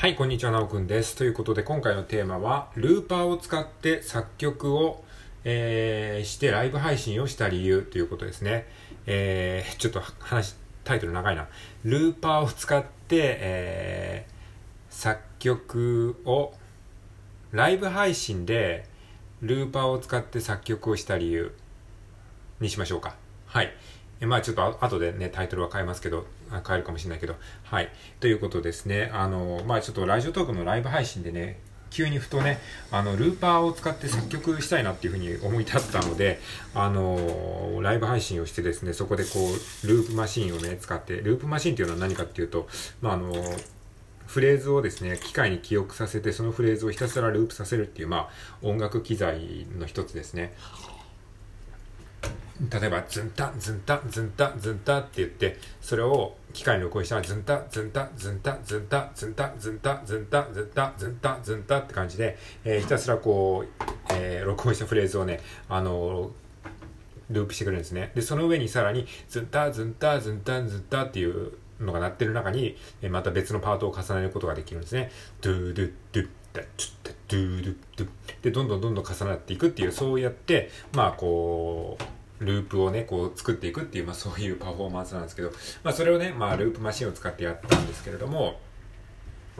はい、こんにちは、なおくんです。ということで、今回のテーマは、ルーパーを使って作曲を、えー、してライブ配信をした理由ということですね。えー、ちょっと話、タイトル長いな。ルーパーを使って、えー、作曲を、ライブ配信で、ルーパーを使って作曲をした理由にしましょうか。はい。えまあちょっと後でね、タイトルは変えますけど、変えるかもしれないけど、はい。ということですね、あの、まあちょっとラジオトークのライブ配信でね、急にふとね、あの、ルーパーを使って作曲したいなっていうふうに思い立ったので、あの、ライブ配信をしてですね、そこでこう、ループマシンをね、使って、ループマシンっていうのは何かっていうと、まああの、フレーズをですね、機械に記憶させて、そのフレーズをひたすらループさせるっていう、まあ、音楽機材の一つですね。例えば、ズンタ、ズンタ、ズンタ、ズンタって言って、それを機械に録音したら、ズンタ、ズンタ、ズンタ、ズンタ、ズンタ、ズンタ、ズンタ、ズンタ、ズンタ、ズンタって感じで、えー、ひたすらこう、えー、録音したフレーズをね、あのループしてくれるんですね。で、その上にさらに、ズンタ、ズンタ、ズンタ、ズンタっていうのが鳴ってる中に、えまた別のパートを重ねることができるんですね。ドゥドゥドゥダチュッドゥドゥドゥで、どんどんどんどん重なっていくっていう、そうやって、まあこう、ループをね、こう作っていくっていう、まあそういうパフォーマンスなんですけど、まあそれをね、まあループマシンを使ってやったんですけれども、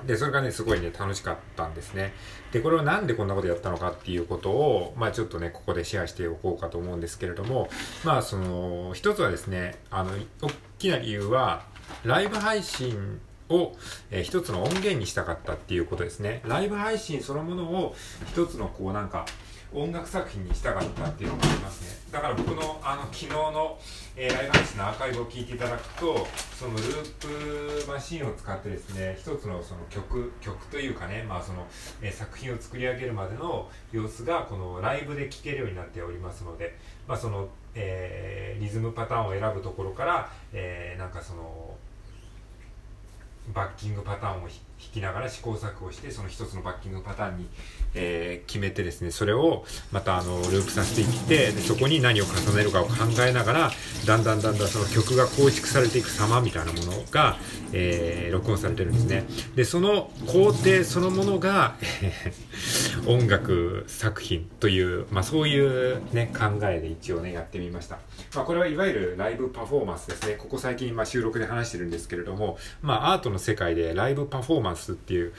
で、それがね、すごいね、楽しかったんですね。で、これをなんでこんなことやったのかっていうことを、まあちょっとね、ここでシェアしておこうかと思うんですけれども、まあその、一つはですね、あの、大きな理由は、ライブ配信を、えー、一つの音源にしたかったっていうことですね。ライブ配信そのものを一つのこうなんか、音楽作品にしたかったっていうのがありますね。だから僕のあの昨日の、えー、ライブ配信のアーカイブを聞いていただくとそのループマシンを使ってですね一つのその曲曲というかね、まあそのえー、作品を作り上げるまでの様子がこのライブで聴けるようになっておりますので、まあそのえー、リズムパターンを選ぶところから、え、なんかそのバッキングパターンを弾きながら試行錯誤してその一つのバッキングパターンに、えー、決めてですねそれをまたあのループさせていってでそこに何を重ねるかを考えながらだんだんだんだんその曲が構築されていく様みたいなものが、えー、録音されてるんですね。でその工程そのものが 音楽作品という、まあ、そういうね考えで一応ねやってみました、まあ、これはいわゆるライブパフォーマンスですね。ここ最近ま収録で話してるんですけれどもまあアートの世界でライブパフォーマンスっていう、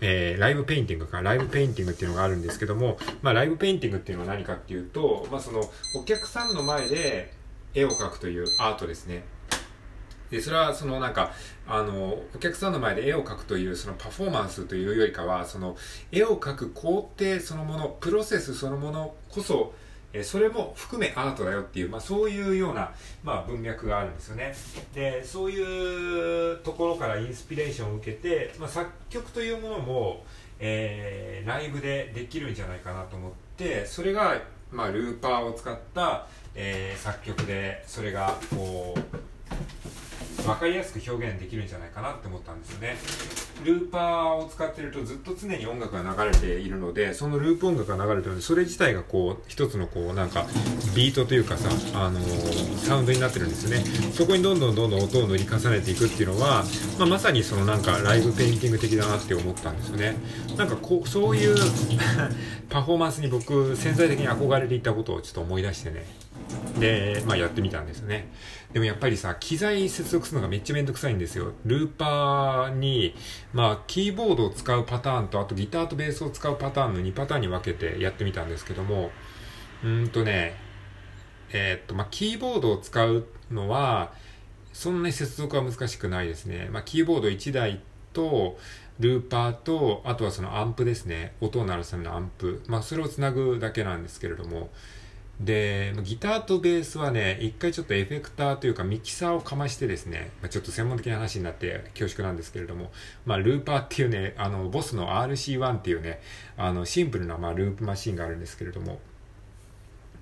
えー、ライブペインティングか、ライブペインティングっていうのがあるんですけども、まあ、ライブペインティングっていうのは何かっていうと、まあ、その、お客さんの前で絵を描くというアートですね。で、それは、そのなんか、あの、お客さんの前で絵を描くという、そのパフォーマンスというよりかは、その、絵を描く工程そのもの、プロセスそのものこそ、えそれも含めアートだよっていう、まあ、そういうような、まあ、文脈があるんですよね。でそういうところからインスピレーションを受けて、まあ、作曲というものも、えー、ライブでできるんじゃないかなと思ってそれが、まあ、ルーパーを使った、えー、作曲でそれがこう分かりやすく表現できるんじゃないかなって思ったんですよね。ルーパーを使ってるとずっと常に音楽が流れているのでそのループ音楽が流れてるのでそれ自体がこう一つのこうなんかビートというかさ、あのー、サウンドになってるんですよね。そこにどんどんどんどん音を塗り重ねていくっていうのは、まあ、まさにそのなんかライブペインティング的だなって思ったんですよね。なんかこうそういう パフォーマンスに僕潜在的に憧れていたことをちょっと思い出してね。で、まあやってみたんですね。でもやっぱりさ、機材接続するのがめっちゃめんどくさいんですよ。ルーパーに、まあキーボードを使うパターンと、あとギターとベースを使うパターンの2パターンに分けてやってみたんですけども、うんとね、えー、っと、まあキーボードを使うのは、そんなに接続は難しくないですね。まあキーボード1台と、ルーパーと、あとはそのアンプですね。音を鳴らすためのアンプ。まあそれをつなぐだけなんですけれども、で、ギターとベースはね、一回ちょっとエフェクターというかミキサーをかましてですね、まあ、ちょっと専門的な話になって恐縮なんですけれども、まあ、ルーパーっていうね、あの、ボスの RC1 っていうね、あの、シンプルな、まあ、ループマシンがあるんですけれども、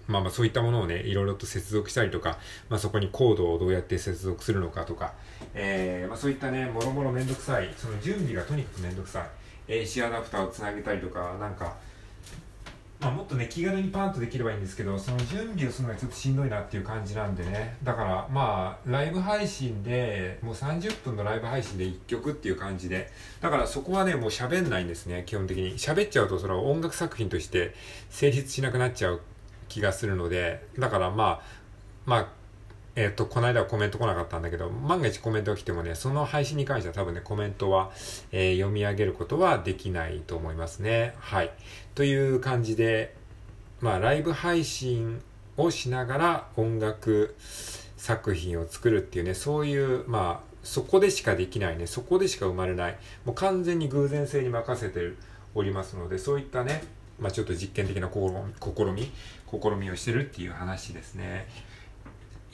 まあまあそういったものをね、いろいろと接続したりとか、まあそこにコードをどうやって接続するのかとか、えー、まあそういったね、もろもろめんどくさい、その準備がとにかくめんどくさい、AC アダプターをつなげたりとか、なんか、まあ、もっとね、気軽にパンとできればいいんですけど、その準備をするのがちょっとしんどいなっていう感じなんでね。だから、まあ、ライブ配信で、もう30分のライブ配信で1曲っていう感じで、だからそこはね、もう喋んないんですね、基本的に。喋っちゃうと、それは音楽作品として成立しなくなっちゃう気がするので、だからまあ、まあ、えっ、ー、と、この間はコメント来なかったんだけど、万が一コメントが来てもね、その配信に関しては多分ね、コメントは、えー、読み上げることはできないと思いますね。はい。という感じで、まあ、ライブ配信をしながら音楽作品を作るっていうね、そういう、まあ、そこでしかできないね、そこでしか生まれない、もう完全に偶然性に任せておりますので、そういったね、まあ、ちょっと実験的な試み、試みをしてるっていう話ですね。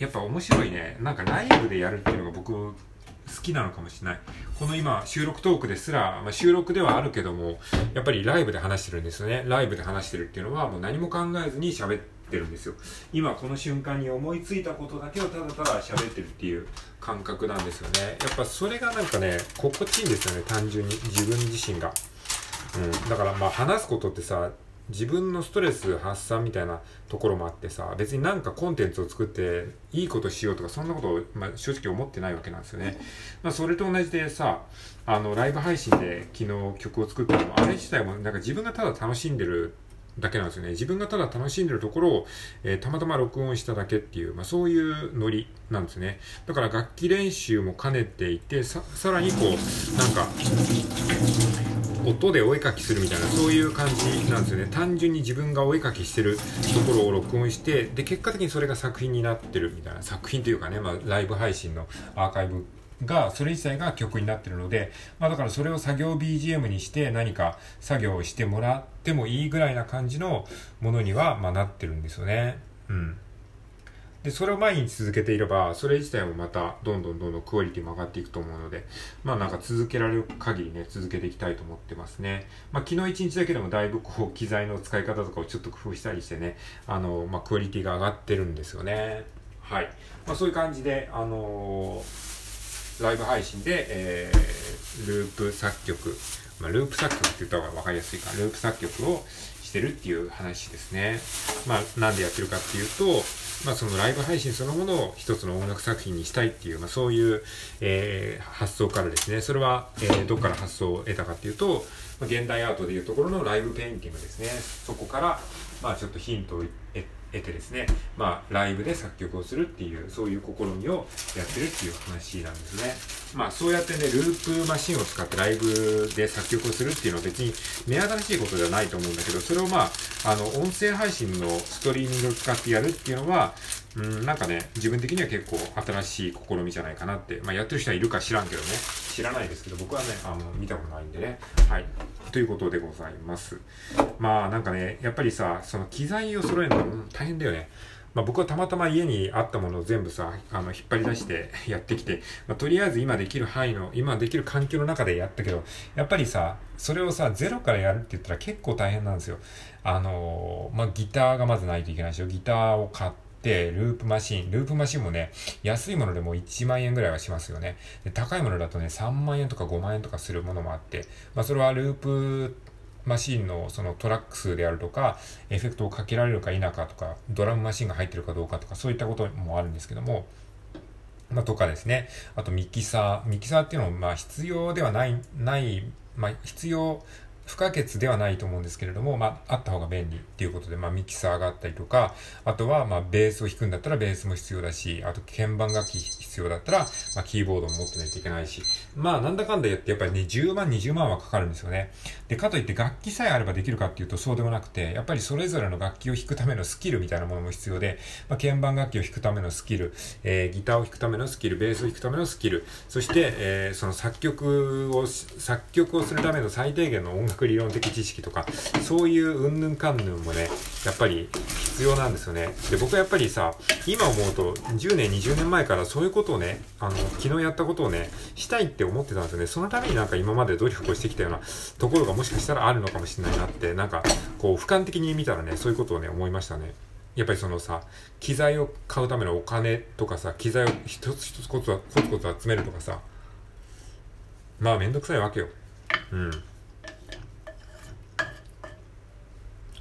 やっぱ面白いね。なんかライブでやるっていうのが僕好きなのかもしれない。この今収録トークですら、まあ、収録ではあるけども、やっぱりライブで話してるんですよね。ライブで話してるっていうのはもう何も考えずに喋ってるんですよ。今この瞬間に思いついたことだけをただただ喋ってるっていう感覚なんですよね。やっぱそれがなんかね、心地いいんですよね。単純に自分自身が。うん。だからまあ話すことってさ、自分のストレス発散みたいなところもあってさ、別になんかコンテンツを作っていいことしようとか、そんなことを、まあ、正直思ってないわけなんですよね。まあ、それと同じでさ、あの、ライブ配信で昨日曲を作ったのも、あれ自体もなんか自分がただ楽しんでるだけなんですよね。自分がただ楽しんでるところを、えー、たまたま録音しただけっていう、まあ、そういうノリなんですね。だから楽器練習も兼ねていて、さ、さらにこう、なんか、音でお絵かきするみたいな、そういう感じなんですよね。単純に自分がお絵かきしてるところを録音して、で、結果的にそれが作品になってるみたいな、作品というかね、まあ、ライブ配信のアーカイブが、それ自体が曲になってるので、まあだからそれを作業 BGM にして何か作業をしてもらってもいいぐらいな感じのものには、まあなってるんですよね。うん。で、それを毎日続けていれば、それ自体もまたどんどんどんどんクオリティも上がっていくと思うので、まあなんか続けられる限りね、続けていきたいと思ってますね。まあ昨日一日だけでもだいぶこう、機材の使い方とかをちょっと工夫したりしてね、あの、まあクオリティが上がってるんですよね。はい。まあそういう感じで、あのー、ライブ配信で、えー、ループ作曲、まあループ作曲って言った方が分かりやすいか、ループ作曲をしてるっていう話ですね。まあなんでやってるかっていうと、まあ、そのライブ配信そのものを一つの音楽作品にしたいっていう、まあ、そういう、えー、発想からですね、それは、えー、どこから発想を得たかっていうと、まあ、現代アートでいうところのライブペインティングですね。そこから、まあ、ちょっとヒントを得得てですね、まあ、ライブで作曲をするっていう、そういう試みをやってるっていう話なんですね。まあ、そうやってね、ループマシンを使ってライブで作曲をするっていうのは別に目新しいことではないと思うんだけど、それをまあ、あの、音声配信のストリーミングを使ってやるっていうのは、うん、なんかね、自分的には結構新しい試みじゃないかなって、まあ、やってる人はいるか知らんけどね、知らないですけど、僕はね、あの、見たことないんでね、はい。ということでございます。まあなんかね、やっぱりさ、その機材を揃えるの大変だよね。まあ、僕はたまたま家にあったものを全部さ、あの、引っ張り出して やってきて、まあ、とりあえず今できる範囲の、今できる環境の中でやったけど、やっぱりさ、それをさ、ゼロからやるって言ったら結構大変なんですよ。あのー、まあ、ギターがまずないといけないでしょ。ギターを買って、ループマシン、ループマシンもね、安いものでも1万円ぐらいはしますよね。で高いものだとね、3万円とか5万円とかするものもあって、まあ、それはループマシンのそのトラック数であるとか、エフェクトをかけられるか否かとか、ドラムマシンが入ってるかどうかとか、そういったこともあるんですけども、まあ、とかですね。あとミキサー。ミキサーっていうのも、まあ、必要ではない、ない、まあ、必要不可欠ではないと思うんですけれども、まあ、あった方が便利っていうことで、まあ、ミキサーがあったりとか、あとは、まあ、ベースを弾くんだったらベースも必要だし、あと、鍵盤楽器必要だったら、まあ、キーボードも持ってないといけないし、まあ、なんだかんだやって、やっぱりね、10万、20万はかかるんですよね。で、かといって楽器さえあればできるかっていうとそうでもなくて、やっぱりそれぞれの楽器を弾くためのスキルみたいなものも必要で、まあ、鍵盤楽器を弾くためのスキル、えー、ギターを弾くためのスキル、ベースを弾くためのスキル、そして、えー、その作曲を、作曲をするための最低限の音楽理論的知識とか、そういううんぬんかんぬんもね、やっぱり必要なんですよね。で、僕はやっぱりさ、今思うと、10年、20年前からそういうことことをね、あの、昨日やったことをね、したいって思ってたんですよね。そのためになんか今まで努力をしてきたようなところがもしかしたらあるのかもしれないなって、なんか、こう、俯瞰的に見たらね、そういうことをね、思いましたね。やっぱりそのさ、機材を買うためのお金とかさ、機材を一つ一つコツコツコツ集めるとかさ、まあめんどくさいわけよ。うん。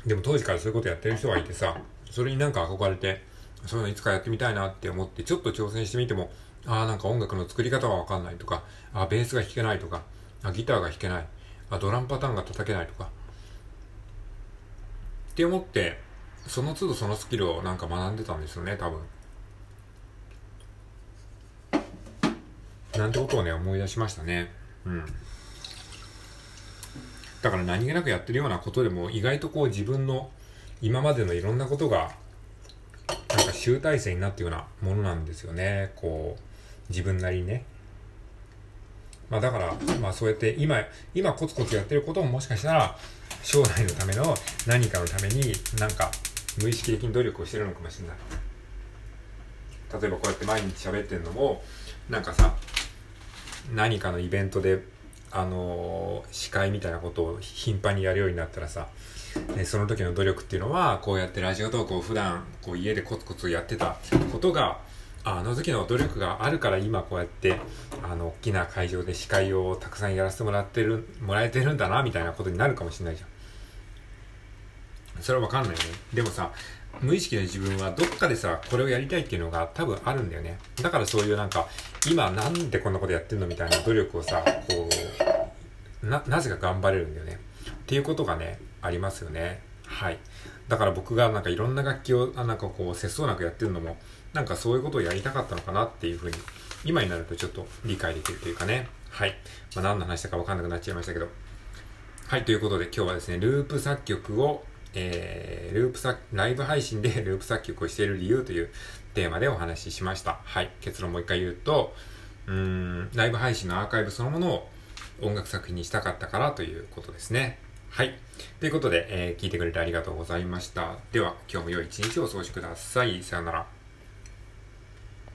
でも当時からそういうことやってる人がいてさ、それになんか憧れて、そういうのいつかやってみたいなって思って、ちょっと挑戦してみても、ああ、なんか音楽の作り方がわかんないとか、あベースが弾けないとか、あギターが弾けない、あドラムパターンが叩けないとか。って思って、その都度そのスキルをなんか学んでたんですよね、多分。なんてことをね、思い出しましたね。うん。だから何気なくやってるようなことでも意外とこう自分の今までのいろんなことが集大成になっているようなものなんですよね。こう、自分なりにね。まあだから、まあそうやって今、今コツコツやってることももしかしたら将来のための何かのためになんか無意識的に努力をしてるのかもしれない。例えばこうやって毎日喋ってるのも、なんかさ、何かのイベントであの司会みたいなことを頻繁にやるようになったらさ、ね、その時の努力っていうのは、こうやってラジオトークを普段、こう家でコツコツやってたことが、あの時の努力があるから今こうやって、あの、大きな会場で司会をたくさんやらせてもらってる、もらえてるんだな、みたいなことになるかもしれないじゃん。それはわかんないよね。でもさ、無意識の自分はどっかでさ、これをやりたいっていうのが多分あるんだよね。だからそういうなんか、今なんでこんなことやってんのみたいな努力をさ、こう、な、なぜか頑張れるんだよね。っていうことがね、ありますよね。はい。だから僕がなんかいろんな楽器を、なんかこう、節操なくやってるのも、なんかそういうことをやりたかったのかなっていうふうに、今になるとちょっと理解できるというかね。はい。まあ何の話だかわかんなくなっちゃいましたけど。はい、ということで今日はですね、ループ作曲をえー、ループ作、ライブ配信で ループ作曲をしている理由というテーマでお話ししました。はい。結論もう一回言うと、うん、ライブ配信のアーカイブそのものを音楽作品にしたかったからということですね。はい。ということで、えー、聞いてくれてありがとうございました。では、今日も良い一日をお過ごしください。さよなら。